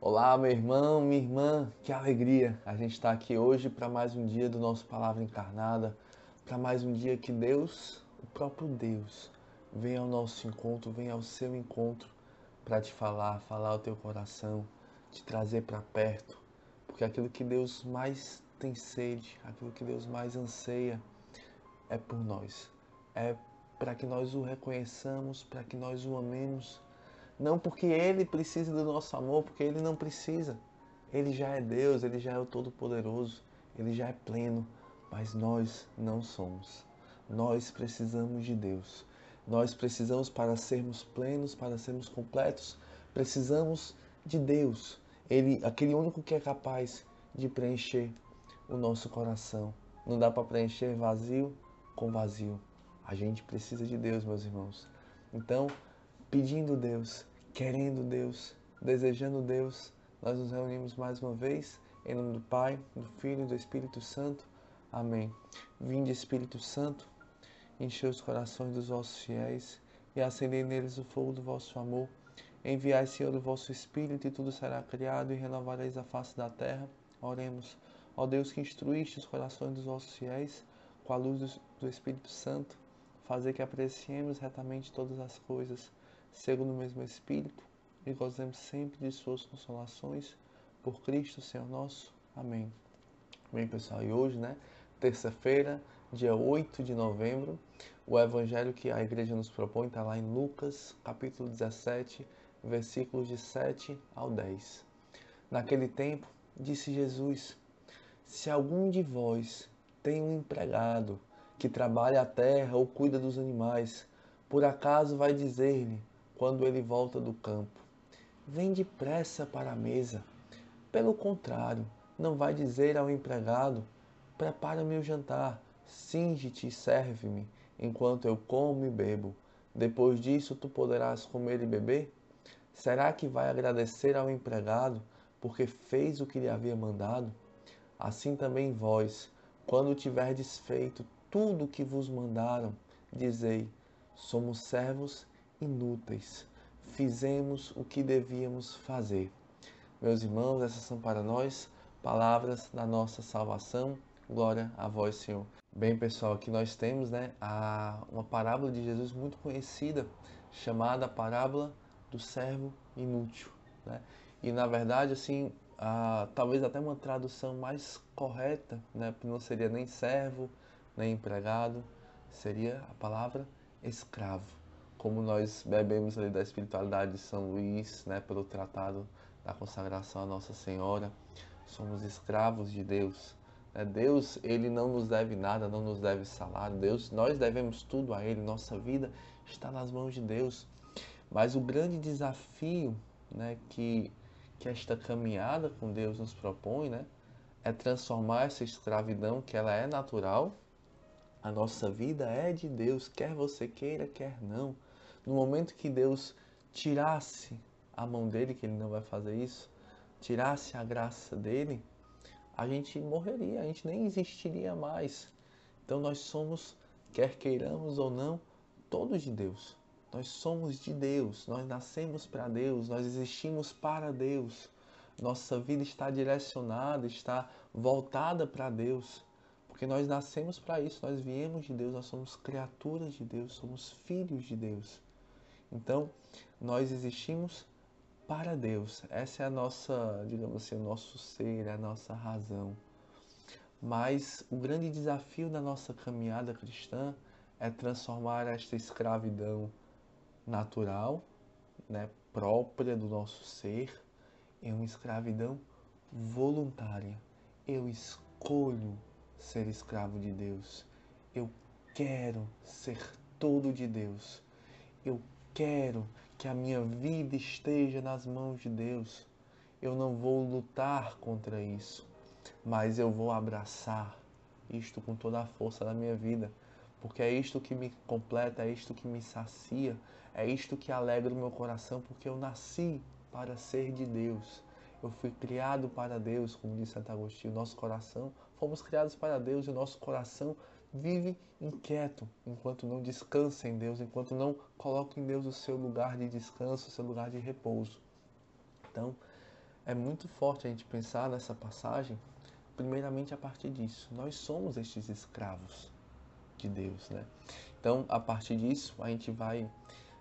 Olá, meu irmão, minha irmã, que alegria a gente estar aqui hoje para mais um dia do nosso Palavra Encarnada, para mais um dia que Deus, o próprio Deus, vem ao nosso encontro, vem ao seu encontro para te falar, falar ao teu coração, te trazer para perto, porque aquilo que Deus mais tem sede, aquilo que Deus mais anseia é por nós, é para que nós o reconheçamos, para que nós o amemos não porque ele precise do nosso amor, porque ele não precisa. Ele já é Deus, ele já é o Todo-Poderoso, ele já é pleno, mas nós não somos. Nós precisamos de Deus. Nós precisamos, para sermos plenos, para sermos completos, precisamos de Deus. Ele, aquele único que é capaz de preencher o nosso coração. Não dá para preencher vazio com vazio. A gente precisa de Deus, meus irmãos. Então, pedindo Deus, querendo Deus, desejando Deus, nós nos reunimos mais uma vez em nome do Pai, do Filho e do Espírito Santo. Amém. Vinde, Espírito Santo, enchei os corações dos vossos fiéis e acendei neles o fogo do vosso amor. Enviai, Senhor, o vosso Espírito e tudo será criado e renovareis a face da terra. Oremos. Ó Deus que instruíste os corações dos vossos fiéis com a luz do Espírito Santo, fazer que apreciemos retamente todas as coisas segundo o mesmo Espírito, e gozemos sempre de suas consolações, por Cristo Senhor nosso. Amém. Bem, pessoal, e hoje, né, terça-feira, dia 8 de novembro, o evangelho que a igreja nos propõe está lá em Lucas, capítulo 17, versículos de 7 ao 10. Naquele tempo, disse Jesus: Se algum de vós tem um empregado que trabalha a terra ou cuida dos animais, por acaso vai dizer-lhe: quando ele volta do campo. Vem depressa para a mesa. Pelo contrário, não vai dizer ao empregado: Prepara-me o jantar, cinge-te e serve-me, enquanto eu como e bebo. Depois disso, tu poderás comer e beber? Será que vai agradecer ao empregado porque fez o que lhe havia mandado? Assim também vós, quando tiverdes feito tudo o que vos mandaram, dizei: Somos servos inúteis. Fizemos o que devíamos fazer. Meus irmãos, essas são para nós palavras da nossa salvação. Glória a vós, Senhor. Bem, pessoal, aqui nós temos né, a, uma parábola de Jesus muito conhecida, chamada parábola do servo inútil. Né? E na verdade, assim, a, talvez até uma tradução mais correta, né, não seria nem servo, nem empregado, seria a palavra escravo como nós bebemos ali da espiritualidade de São Luís, né, pelo tratado da consagração à Nossa Senhora, somos escravos de Deus. Né? Deus, ele não nos deve nada, não nos deve salário. Deus, nós devemos tudo a Ele. Nossa vida está nas mãos de Deus. Mas o grande desafio, né, que que esta caminhada com Deus nos propõe, né, é transformar essa escravidão que ela é natural. A nossa vida é de Deus, quer você queira, quer não no momento que Deus tirasse a mão dele, que ele não vai fazer isso, tirasse a graça dele, a gente morreria, a gente nem existiria mais. Então nós somos, quer queiramos ou não, todos de Deus. Nós somos de Deus, nós nascemos para Deus, nós existimos para Deus. Nossa vida está direcionada, está voltada para Deus, porque nós nascemos para isso, nós viemos de Deus, nós somos criaturas de Deus, somos filhos de Deus. Então, nós existimos para Deus. Essa é a nossa, digamos assim, o nosso ser, a nossa razão. Mas o grande desafio da nossa caminhada cristã é transformar esta escravidão natural, né, própria do nosso ser, em uma escravidão voluntária. Eu escolho ser escravo de Deus. Eu quero ser todo de Deus. Eu quero que a minha vida esteja nas mãos de Deus. Eu não vou lutar contra isso, mas eu vou abraçar isto com toda a força da minha vida, porque é isto que me completa, é isto que me sacia, é isto que alegra o meu coração, porque eu nasci para ser de Deus. Eu fui criado para Deus, como disse Santo Agostinho. Nosso coração, fomos criados para Deus e o nosso coração vive inquieto enquanto não descansa em Deus, enquanto não coloca em Deus o seu lugar de descanso, o seu lugar de repouso. Então, é muito forte a gente pensar nessa passagem, primeiramente a partir disso. Nós somos estes escravos de Deus, né? Então, a partir disso, a gente vai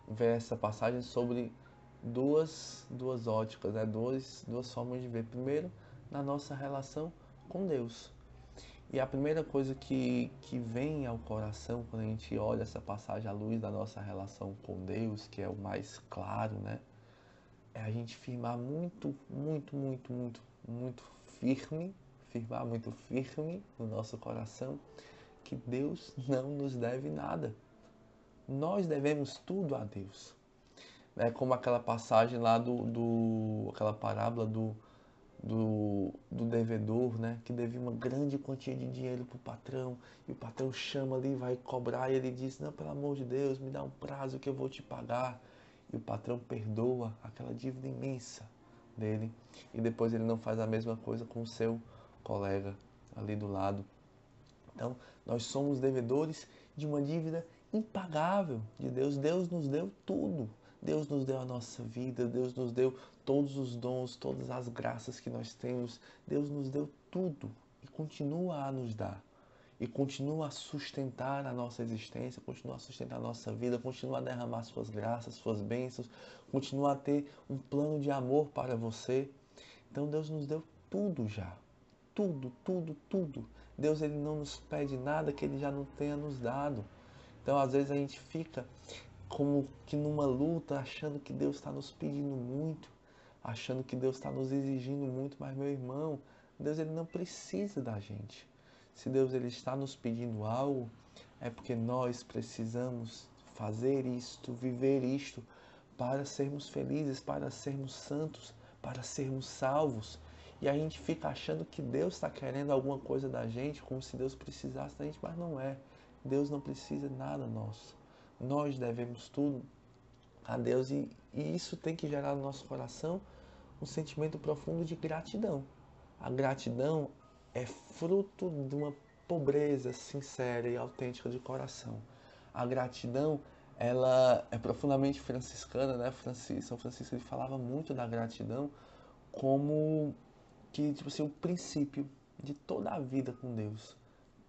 ver essa passagem sobre duas, duas óticas, né? duas, duas formas de ver. Primeiro, na nossa relação com Deus. E a primeira coisa que, que vem ao coração quando a gente olha essa passagem à luz da nossa relação com Deus, que é o mais claro, né? É a gente firmar muito, muito, muito, muito, muito firme, firmar muito firme no nosso coração que Deus não nos deve nada. Nós devemos tudo a Deus. É como aquela passagem lá do, do aquela parábola do do, do devedor, né, que devia uma grande quantia de dinheiro para o patrão, e o patrão chama ali, vai cobrar, e ele diz, não, pelo amor de Deus, me dá um prazo que eu vou te pagar. E o patrão perdoa aquela dívida imensa dele, e depois ele não faz a mesma coisa com o seu colega ali do lado. Então, nós somos devedores de uma dívida impagável de Deus. Deus nos deu tudo. Deus nos deu a nossa vida, Deus nos deu todos os dons, todas as graças que nós temos. Deus nos deu tudo e continua a nos dar. E continua a sustentar a nossa existência, continua a sustentar a nossa vida, continua a derramar suas graças, suas bênçãos, continua a ter um plano de amor para você. Então Deus nos deu tudo já. Tudo, tudo, tudo. Deus ele não nos pede nada que ele já não tenha nos dado. Então às vezes a gente fica como que numa luta, achando que Deus está nos pedindo muito, achando que Deus está nos exigindo muito, mas meu irmão, Deus ele não precisa da gente. Se Deus ele está nos pedindo algo, é porque nós precisamos fazer isto, viver isto, para sermos felizes, para sermos santos, para sermos salvos. E a gente fica achando que Deus está querendo alguma coisa da gente, como se Deus precisasse da gente, mas não é. Deus não precisa nada nosso. Nós devemos tudo a Deus e, e isso tem que gerar no nosso coração um sentimento profundo de gratidão. A gratidão é fruto de uma pobreza sincera e autêntica de coração. A gratidão, ela é profundamente franciscana, né? São Francisco ele falava muito da gratidão como que tipo assim, o princípio de toda a vida com Deus.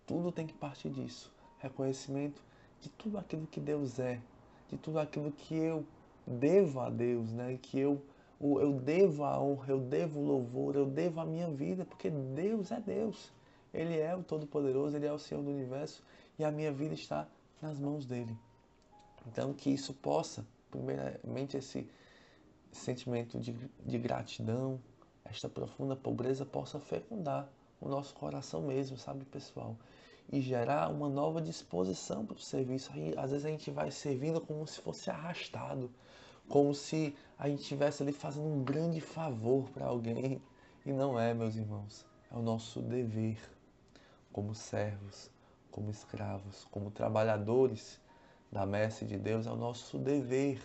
Tudo tem que partir disso. Reconhecimento de tudo aquilo que Deus é, de tudo aquilo que eu devo a Deus, né? Que eu eu devo a honra, eu devo o louvor, eu devo a minha vida, porque Deus é Deus. Ele é o Todo-Poderoso, Ele é o Senhor do Universo e a minha vida está nas mãos dele. Então, que isso possa, primeiramente, esse sentimento de, de gratidão, esta profunda pobreza possa fecundar o nosso coração mesmo, sabe, pessoal? E gerar uma nova disposição para o serviço. Aí, às vezes a gente vai servindo como se fosse arrastado, como se a gente estivesse ali fazendo um grande favor para alguém. E não é, meus irmãos. É o nosso dever como servos, como escravos, como trabalhadores da messe de Deus. É o nosso dever.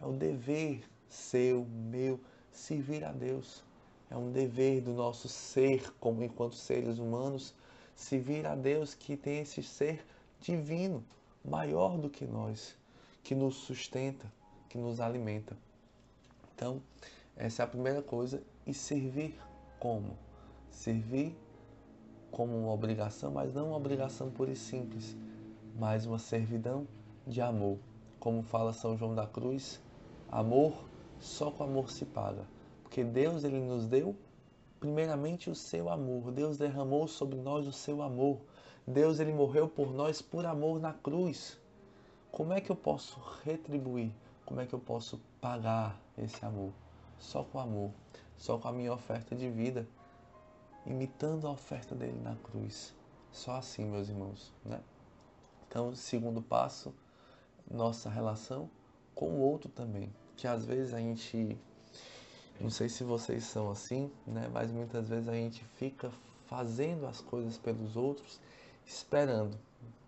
É o dever seu, meu, servir a Deus. É um dever do nosso ser como enquanto seres humanos se vir a Deus que tem esse ser divino, maior do que nós, que nos sustenta, que nos alimenta. Então, essa é a primeira coisa. E servir como? Servir como uma obrigação, mas não uma obrigação pura e simples, mas uma servidão de amor. Como fala São João da Cruz, amor só com amor se paga. Porque Deus ele nos deu primeiramente o seu amor. Deus derramou sobre nós o seu amor. Deus ele morreu por nós por amor na cruz. Como é que eu posso retribuir? Como é que eu posso pagar esse amor? Só com amor, só com a minha oferta de vida, imitando a oferta dele na cruz. Só assim, meus irmãos, né? Então, segundo passo, nossa relação com o outro também, que às vezes a gente não sei se vocês são assim, né? Mas muitas vezes a gente fica fazendo as coisas pelos outros, esperando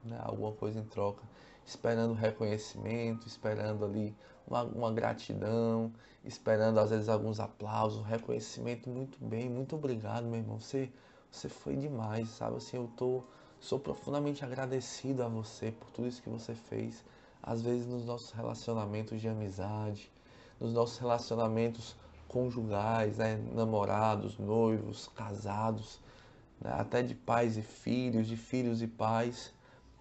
né? alguma coisa em troca, esperando reconhecimento, esperando ali uma, uma, gratidão, esperando às vezes alguns aplausos, reconhecimento. Muito bem, muito obrigado, meu irmão. Você, você foi demais, sabe? Assim, eu tô, sou profundamente agradecido a você por tudo isso que você fez. Às vezes nos nossos relacionamentos de amizade, nos nossos relacionamentos conjugais, né? namorados, noivos, casados, né? até de pais e filhos, de filhos e pais.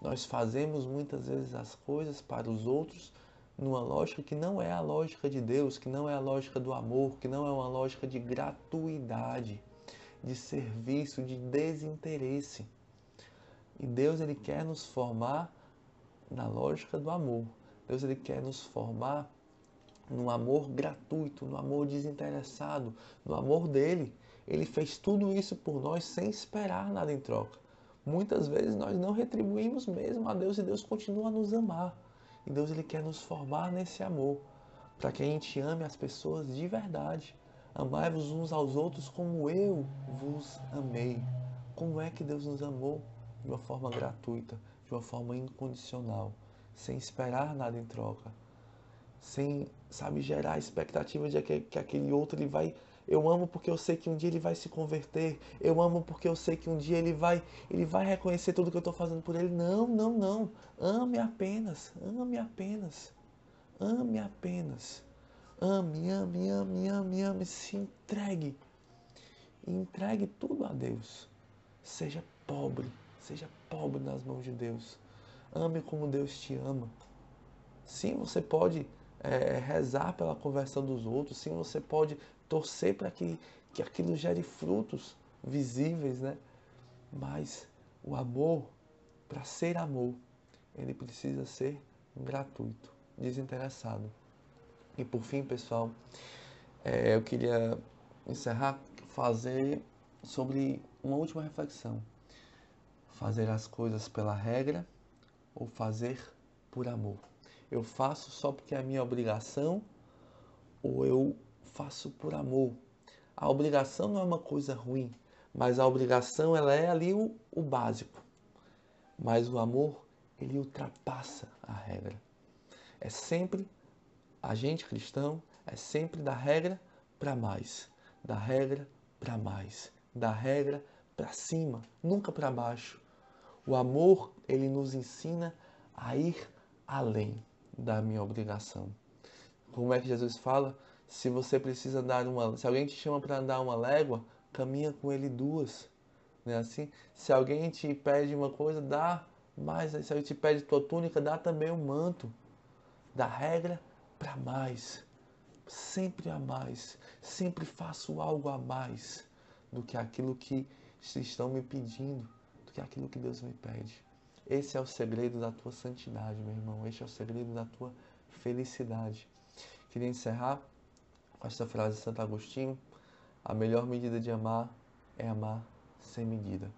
Nós fazemos muitas vezes as coisas para os outros numa lógica que não é a lógica de Deus, que não é a lógica do amor, que não é uma lógica de gratuidade, de serviço, de desinteresse. E Deus ele quer nos formar na lógica do amor. Deus ele quer nos formar no amor gratuito, no amor desinteressado, no amor dele. Ele fez tudo isso por nós sem esperar nada em troca. Muitas vezes nós não retribuímos mesmo a Deus e Deus continua a nos amar. E Deus ele quer nos formar nesse amor, para que a gente ame as pessoas de verdade. Amai-vos uns aos outros como eu vos amei. Como é que Deus nos amou? De uma forma gratuita, de uma forma incondicional, sem esperar nada em troca, sem, sabe, gerar a expectativa de que, que aquele outro ele vai eu amo porque eu sei que um dia ele vai se converter. Eu amo porque eu sei que um dia ele vai, ele vai reconhecer tudo que eu estou fazendo por ele. Não, não, não. Ame apenas. Ame apenas. Ame apenas. Ame, ame, ame, ame, ame. Se entregue. entregue tudo a Deus. Seja pobre. Seja pobre nas mãos de Deus. Ame como Deus te ama. Sim, você pode é, rezar pela conversão dos outros. Sim, você pode torcer para que, que aquilo gere frutos visíveis, né? Mas o amor, para ser amor, ele precisa ser gratuito, desinteressado. E por fim, pessoal, é, eu queria encerrar, fazer sobre uma última reflexão. Fazer as coisas pela regra ou fazer por amor? Eu faço só porque é a minha obrigação ou eu faço por amor. A obrigação não é uma coisa ruim, mas a obrigação ela é ali o, o básico. Mas o amor, ele ultrapassa a regra. É sempre, a gente cristão, é sempre da regra para mais, da regra para mais, da regra para cima, nunca para baixo. O amor, ele nos ensina a ir além da minha obrigação. Como é que Jesus fala? Se você precisa dar uma, se alguém te chama para andar uma légua, caminha com ele duas, né? Assim, se alguém te pede uma coisa, dá mais. Se alguém te pede tua túnica, dá também um manto. Da regra para mais, sempre a mais, sempre faço algo a mais do que aquilo que estão me pedindo, do que aquilo que Deus me pede. Esse é o segredo da tua santidade, meu irmão. Esse é o segredo da tua felicidade. Queria encerrar com esta frase de Santo Agostinho: a melhor medida de amar é amar sem medida.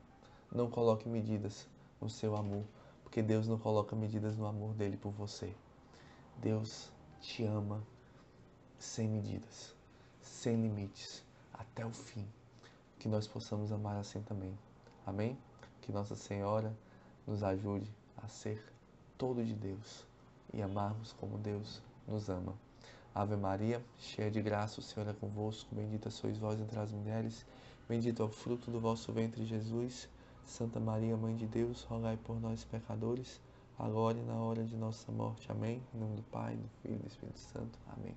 Não coloque medidas no seu amor, porque Deus não coloca medidas no amor dele por você. Deus te ama sem medidas, sem limites, até o fim. Que nós possamos amar assim também. Amém? Que Nossa Senhora nos ajude a ser todo de Deus e amarmos como Deus nos ama. Ave Maria, cheia de graça, o Senhor é convosco. Bendita sois vós entre as mulheres. Bendito é o fruto do vosso ventre, Jesus. Santa Maria, Mãe de Deus, rogai por nós, pecadores, agora e na hora de nossa morte. Amém. Em nome do Pai, do Filho e do Espírito Santo. Amém.